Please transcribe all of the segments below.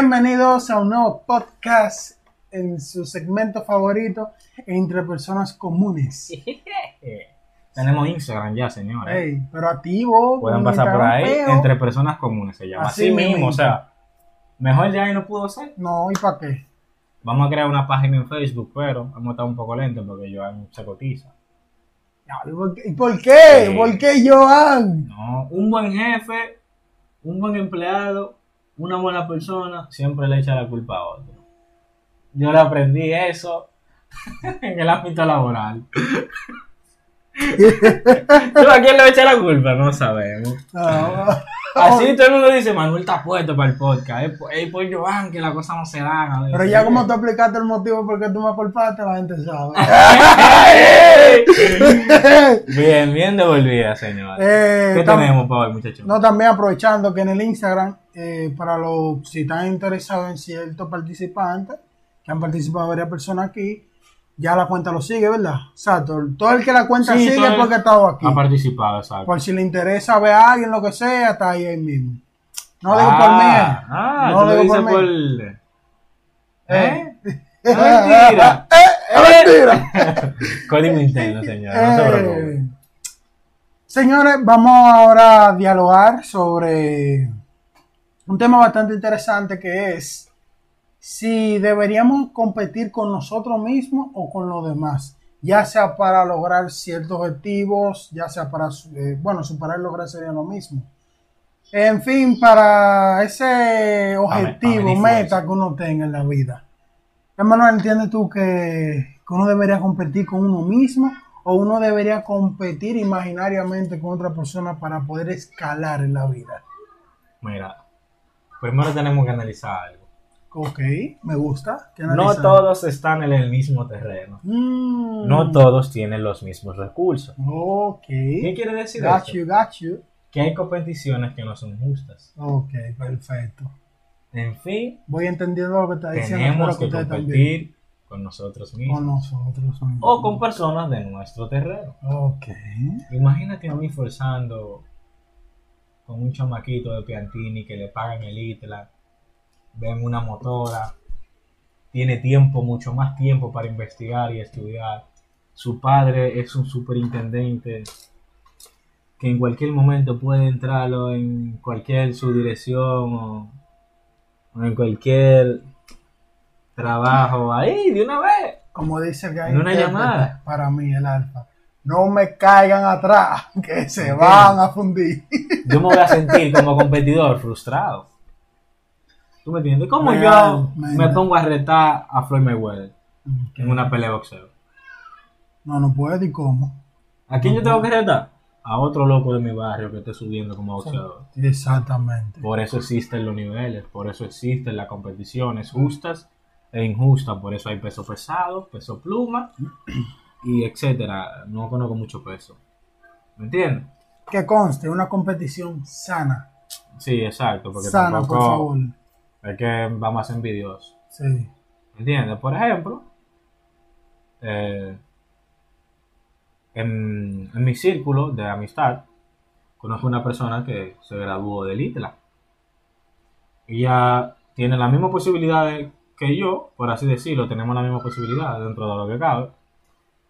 Bienvenidos a un nuevo podcast en su segmento favorito entre personas comunes. Tenemos Instagram ya, señores. Ey, pero activo. Pueden pasar por ahí, feo. entre personas comunes se llama. Así Así, mismo, o sea, mejor ya ahí no pudo ser. No, ¿y para qué? Vamos a crear una página en Facebook, pero vamos a estar un poco lento porque Joan se cotiza. ¿Y por qué? ¿Y por qué? Sí. ¿Por qué, Joan? No, un buen jefe, un buen empleado, una buena persona, siempre le echa la culpa a otro. Yo le aprendí eso en el ámbito laboral. ¿Tú a quién le echa la culpa? No sabemos. No. Así todo el mundo dice, Manuel está puesto para el podcast. Es por, es por Joan que la cosa no se dan. a ver. Pero ya como tú explicaste el motivo por qué tú me culpaste, la gente sabe. Bien, bien devolvida, señor. Eh, ¿Qué tenemos para hoy, muchachos? No, también aprovechando que en el Instagram, eh, para los, si están interesados en ciertos participantes, que han participado varias personas aquí, ya la cuenta lo sigue, ¿verdad? Exacto. Todo el que la cuenta Sí, sigue es porque ha estado aquí. Ha participado, exacto. Por si le interesa ver a alguien, lo que sea, está ahí, ahí mismo. No digo por mí. eh. Ah, no lo digo por mí. ¿Eh? Es mentira. Es mentira. Código Nintendo, señor. No se. Eh, señores, vamos ahora a dialogar sobre un tema bastante interesante que es si deberíamos competir con nosotros mismos o con los demás, ya sea para lograr ciertos objetivos, ya sea para, eh, bueno, superar y lograr sería lo mismo. En fin, para ese objetivo, meta que uno tenga en la vida. Hermano, ¿entiendes tú que, que uno debería competir con uno mismo o uno debería competir imaginariamente con otra persona para poder escalar en la vida? Mira, primero tenemos que analizar algo. Ok, me gusta. ¿Qué No todos están en el mismo terreno. Mm, No todos tienen los mismos recursos. Ok. ¿Qué quiere decir Got eso? you, got you. Que hay competiciones que no son justas. Ok, perfecto. En fin, Voy entendiendo lo que está diciendo. tenemos que también. competir con nosotros mismos. con nosotros. o con personas de nuestro terreno. Ok. Imagínate a mí forzando con un chamaquito de Piantini que le pagan el ITLA, ven una motora, tiene tiempo, mucho más tiempo para investigar y estudiar. Su padre es un superintendente que en cualquier momento puede entrarlo en cualquier subdirección o, o en cualquier trabajo ahí de una vez. Como dice hay En una llamada. para mí el alfa. No me caigan atrás, que se van a fundir. yo me voy a sentir como competidor frustrado. ¿Tú me entiendes? Como yo me pongo a retar a Floyd Mayweather en una pelea de boxeo. No, no puede y cómo. ¿A quién yo tengo que retar? A otro loco de mi barrio que esté subiendo como boxeador. Exactamente. Por eso existen los niveles, por eso existen las competiciones justas e injustas, por eso hay peso pesado, peso pluma y etcétera. No conozco mucho peso. ¿Me entiendes? Que conste, una competición sana. Sí, exacto, porque sana, por favor. Es que vamos a ser envidiosos. Sí. ¿Entiendes? Por ejemplo, eh, en, en mi círculo de amistad, conozco una persona que se graduó del ITLA. Ella tiene las mismas posibilidades que yo, por así decirlo, tenemos la misma posibilidad dentro de lo que cabe.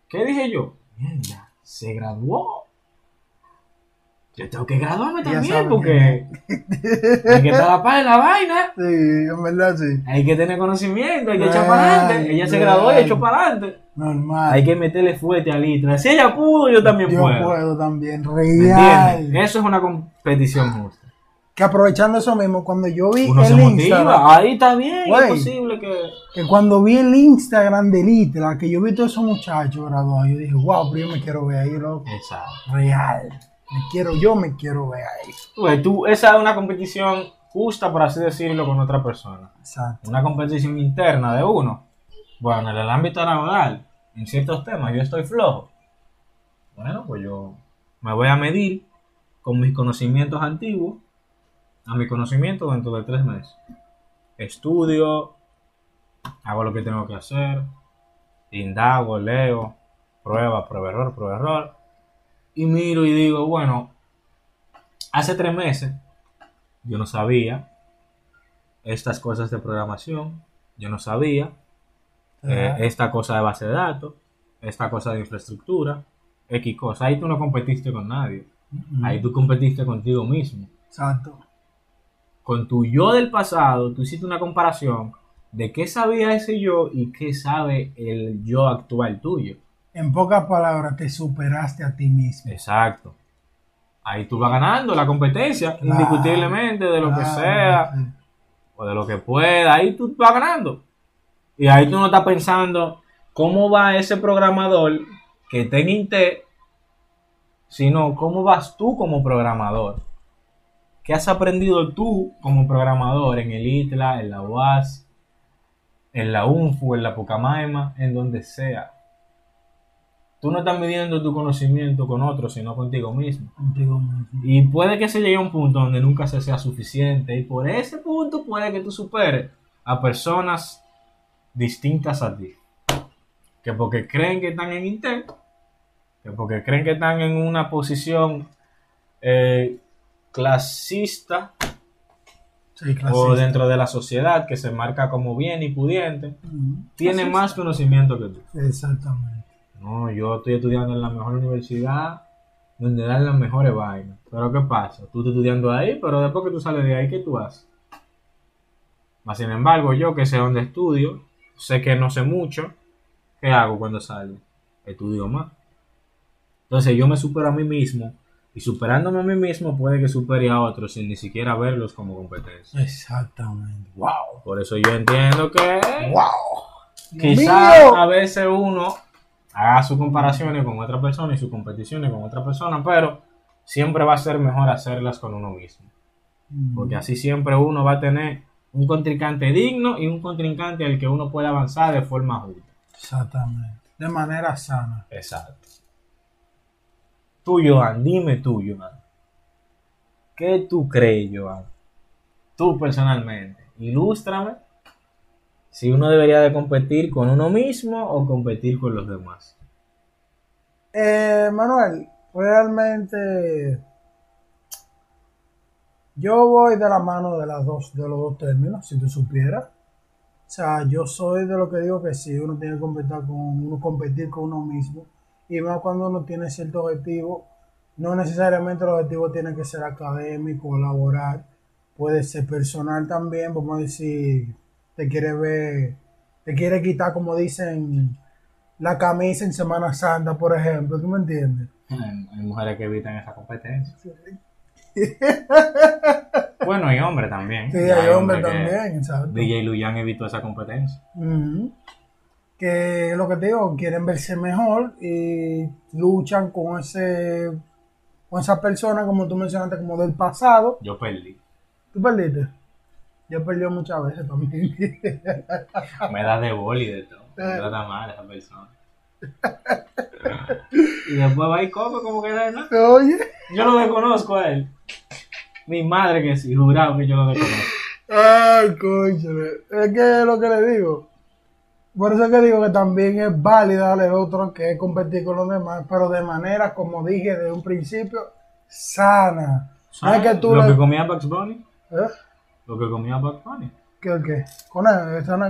¿Qué dije yo? Mierda, se graduó. Yo tengo que graduarme Ya también porque hay que estar a la par de la vaina. Sí, en verdad sí. Hay que tener conocimiento, hay que echar para adelante. Ella se graduó y echó para adelante. Normal. Hay que meterle fuerte al litro. Si ella pudo, yo también Yo puedo. puedo también. ¿Me Real. Eso es una competición justa. Que aprovechando eso mismo, cuando yo vi Uno se el motiva. Instagram, Ahí está bien. Es posible que. que cuando vi el Instagram de Litra, que yo vi todos esos muchachos graduados, yo dije, wow, pero yo me quiero ver ahí, loco. Exacto. Real. Me quiero, yo me quiero ver ahí. Güey, tú, esa es una competición justa, por así decirlo, con otra persona. Exacto. Una competición interna de uno. Bueno, en el ámbito laboral, en ciertos temas, yo estoy flojo. Bueno, pues yo me voy a medir con mis conocimientos antiguos a mi conocimiento dentro de tres meses. Estudio, hago lo que tengo que hacer, indago, leo, prueba, prueba, error, prueba, error. Y miro y digo, bueno, hace tres meses yo no sabía estas cosas de programación, yo no sabía, eh, esta cosa de base de datos, esta cosa de infraestructura, X cosa. Ahí tú no competiste con nadie, ahí tú competiste contigo mismo. Exacto. Con tu yo del pasado, tú hiciste una comparación de qué sabía ese yo y qué sabe el yo actual tuyo. En pocas palabras, te superaste a ti mismo. Exacto. Ahí tú vas ganando la competencia, Claro, indiscutiblemente, de lo que sea. sí. o de lo que pueda, ahí tú vas ganando. Y ahí tú no estás pensando cómo va ese programador que está en Intel, sino cómo vas tú como programador. ¿Qué has aprendido tú como programador en el ITLA, en la UAS, en la UNFU, en la Pucamaima, en donde sea? Tú no estás midiendo tu conocimiento con otros, sino contigo mismo. Contigo mismo. Y puede que se llegue a un punto donde nunca se sea suficiente. Y por ese punto puede que tú superes a personas distintas a ti. Que porque creen que están en Intel, que porque creen que están en una posición eh, clasista Sí, o dentro de la sociedad que se marca como bien y pudiente, Ujú. tiene más conocimiento que tú. Exactamente. No, yo estoy estudiando en la mejor universidad donde dan las mejores vainas. Pero ¿qué pasa? Tú estás estudiando ahí, pero después que tú sales de ahí, ¿qué tú haces? Más sin embargo, yo que sé dónde estudio, sé que no sé mucho, ¿qué hago cuando salgo? Estudio más. Entonces yo me supero a mí mismo y superándome a mí mismo puede que supere a otros sin ni siquiera verlos como competencia. Exactamente. Wow. Por eso yo entiendo que Wow. Quizás a veces uno haga sus comparaciones con otra persona y sus competiciones con otra persona, pero siempre va a ser mejor hacerlas con uno mismo. Porque así siempre uno va a tener un contrincante digno y un contrincante al que uno puede avanzar de forma justa. Exactamente. De manera sana. Exacto. Tú, Joan, dime tú, Joan. ¿Qué tú crees, Joan? Tú personalmente. Ilústrame si uno debería de competir con uno mismo o competir con los demás. Eh, Manuel, realmente yo voy de la mano de las dos, de los dos términos, si tú supieras. O sea, yo soy de lo que digo que sí, uno tiene que competir con uno, competir con uno mismo. Y más cuando uno tiene cierto objetivo, no necesariamente el objetivo tiene que ser académico laboral, puede ser personal también, vamos a decir, te quiere ver, te quiere quitar, como dicen, la camisa en Semana Santa, por ejemplo, ¿tú me entiendes? Hay, mujeres que evitan esa competencia. Bueno, hay hombres también. Sí, hay hombres que también, exacto. DJ Luyan evitó esa competencia. Ujú. Que lo que te digo, quieren verse mejor y luchan con ese con esa persona, como tú mencionaste, como del pasado. Yo perdí. ¿Tú perdiste? Yo perdí muchas veces también. Me da de boli de todo. Me trata mal esa persona. y después va y come como que nada. Oye. Yo lo desconozco a él. Mi madre que sí, jurado que yo lo desconozco. Ay, cónchale. Es que es lo que le digo. Por eso es que digo que también es válido darle el otro que es competir con los demás, pero de manera, como dije desde un principio, sana. No es que tú lo le- que comía Bugs Bunny. ¿Eh? Lo que comía Bugs Bunny. ¿Qué el qué? ¿Con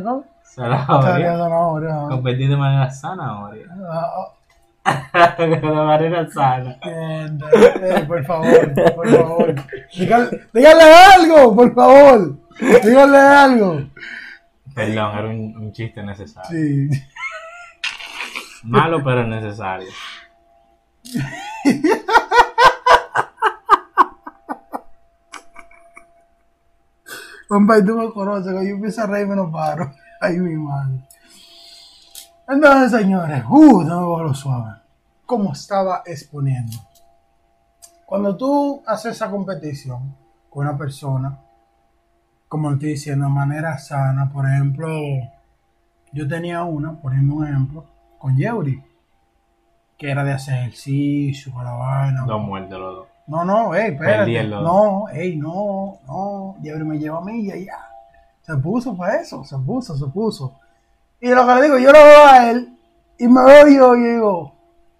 con? Sana Zanahoria. zanahoria. Competir de manera sana ahora. Ah, de manera sana. eh, por favor, por favor. Algo, por favor. Dígale algo. Perdón, era un, un chiste necesario. Sí. Malo, pero necesario. Compa, y tú me conoces, yo empiezo a reírme no paro. Ay, mi madre. Entonces, señores, uh, no me lo suave. Como estaba exponiendo. Cuando tú haces esa competición con una persona, como estoy diciendo, de manera sana, por ejemplo, yo tenía una, poniendo un ejemplo, con Yeuri, que era de hacer ejercicio, con la vaina. Dos muertos los dos. No, no, ey, espérate. No, ey, no, no. Yeuri me lleva a mí y ya. Se puso para eso, se puso, se puso. Y lo que le digo, yo lo veo a él y me veo yo y digo,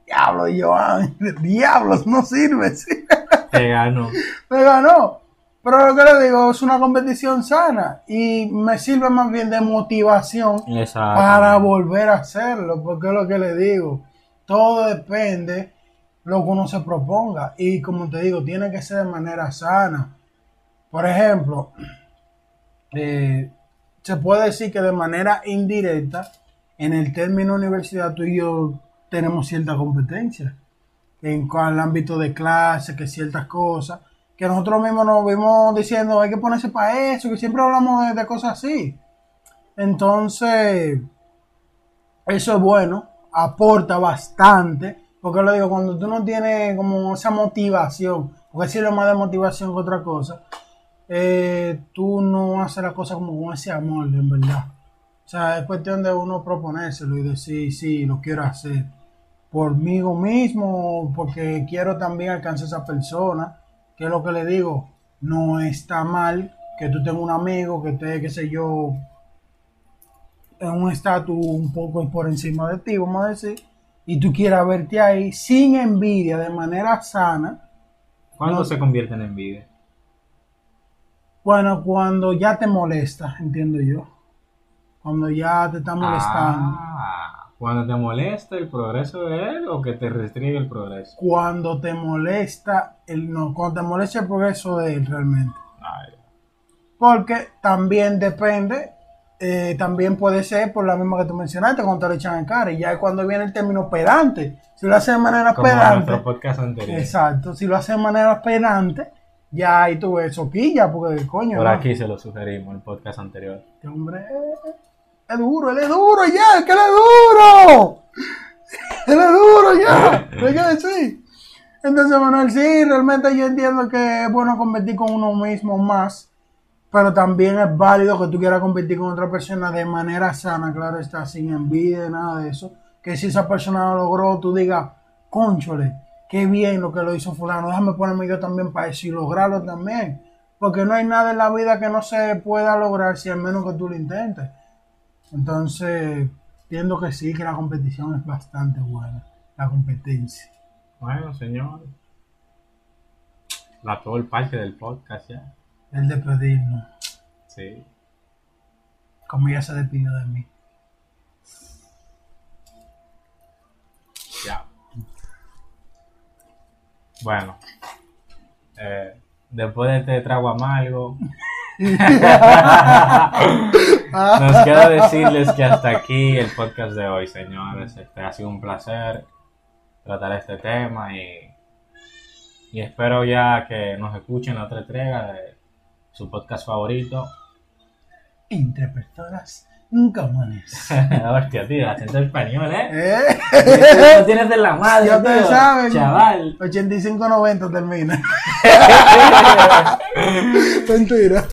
diablo, Joan, diablos, no sirve. Te ganó. me ganó. Pero lo que le digo es una competición sana y me sirve más bien de motivación para volver a hacerlo, porque es lo que le digo, todo depende lo que uno se proponga y como te digo, tiene que ser de manera sana. Por ejemplo, eh, se puede decir que de manera indirecta, en el término universidad, tú y yo tenemos cierta competencia en cual ámbito de clase, que ciertas cosas, que nosotros mismos nos vimos diciendo hay que ponerse para eso, que siempre hablamos de cosas así. Entonces, eso es bueno, aporta bastante, porque lo digo, cuando tú no tienes como esa motivación, porque sirve más de motivación que otra cosa, eh, tú no haces la cosa como con ese amor, en verdad. O sea, es cuestión de uno proponérselo y decir, sí, lo quiero hacer por mí mismo, porque quiero también alcanzar a esa persona, que es lo que le digo, no está mal que tú tengas un amigo que esté, qué sé yo, en un estatus un poco por encima de ti, vamos a decir, y tú quieras verte ahí sin envidia, de manera sana. ¿Cuándo No. se convierte en envidia? Bueno, cuando ya te molesta, entiendo yo. Cuando ya te está molestando. Ah, cuando te molesta el progreso de él o que te restringe el progreso. Cuando te molesta el no, cuando te molesta el progreso de él realmente. Ay, Porque también depende, eh, también puede ser por la misma que tú mencionaste, cuando te lo echan en cara. Y ya es cuando viene el término pedante. Si lo hace de manera como pedante, podcast anterior. exacto, si lo hace de manera pedante, ya ahí tú ves soquilla, porque coño, Por ¿no? aquí se lo sugerimos, el podcast anterior. Este hombre es, es duro, él es duro ya, que él es duro. Él es duro ya, hay que decir. Entonces, Manuel, sí, realmente yo entiendo que es bueno competir con uno mismo más, pero también es válido que tú quieras competir con otra persona de manera sana, claro está, sin envidia, nada de eso. Que si esa persona lo logró, tú digas, conchole, qué bien lo que lo hizo fulano, déjame ponerme yo también para eso y lograrlo también. Porque no hay nada en la vida que no se pueda lograr si al menos que tú lo intentes. Entonces, entiendo que sí, que la competición es bastante buena, la competencia. Bueno, señor. La todo el parque del podcast ya. El de pedirnos, Sí. como ella se despidió de mí. Ya. Bueno. Eh, después de este trago amargo, nos queda decirles que hasta aquí el podcast de hoy, señores. Este ha sido un placer tratar este tema y, y espero ya que nos escuchen la otra entrega de su podcast favorito. Entre personas comunes. Hostia, tío, acento español, ¿eh? ¿Eh? Lo tienes de la madre, Ya ustedes tío, saben. chaval. 85-90 termina. Mentira.